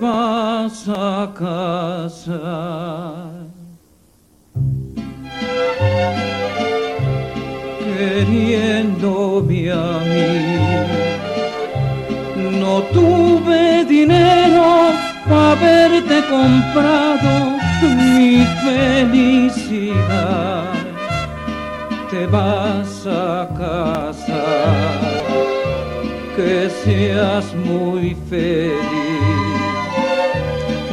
vas a casar. Queriéndome a mí, no tuve dinero para haberte comprado mi felicidad. Te vas a casar que seas muy feliz.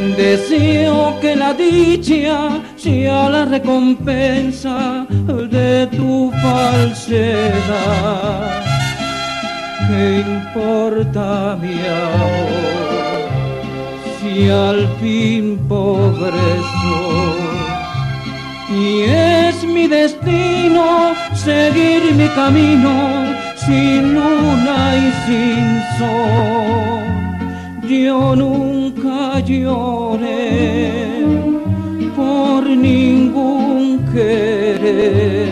Deseo que la dicha sea la recompensa de tu falsedad. ¿Qué importa mi amor si al fin pobre soy? Y es mi destino seguir mi camino sin luna y sin sol. Yo nunca lloré por ningún querer,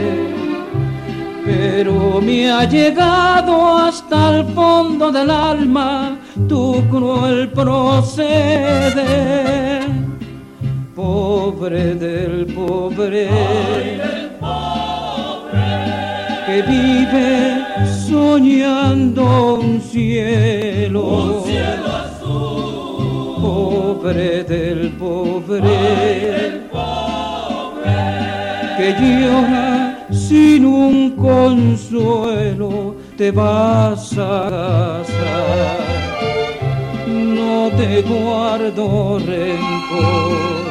pero me ha llegado hasta el fondo del alma tu cruel proceder. Pobre del pobre que vive soñando un cielo, pobre del pobre, del pobre, que llora sin un consuelo, te vas a casar, no te guardo rencor.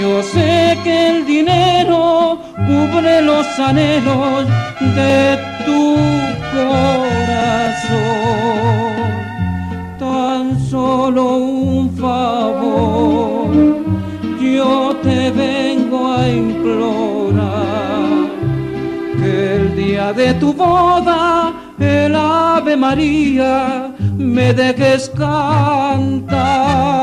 Yo sé que el dinero cubre los anhelos de tu corazón. Vengo a implorar que el día de tu boda, el Ave María, me dejes cantar.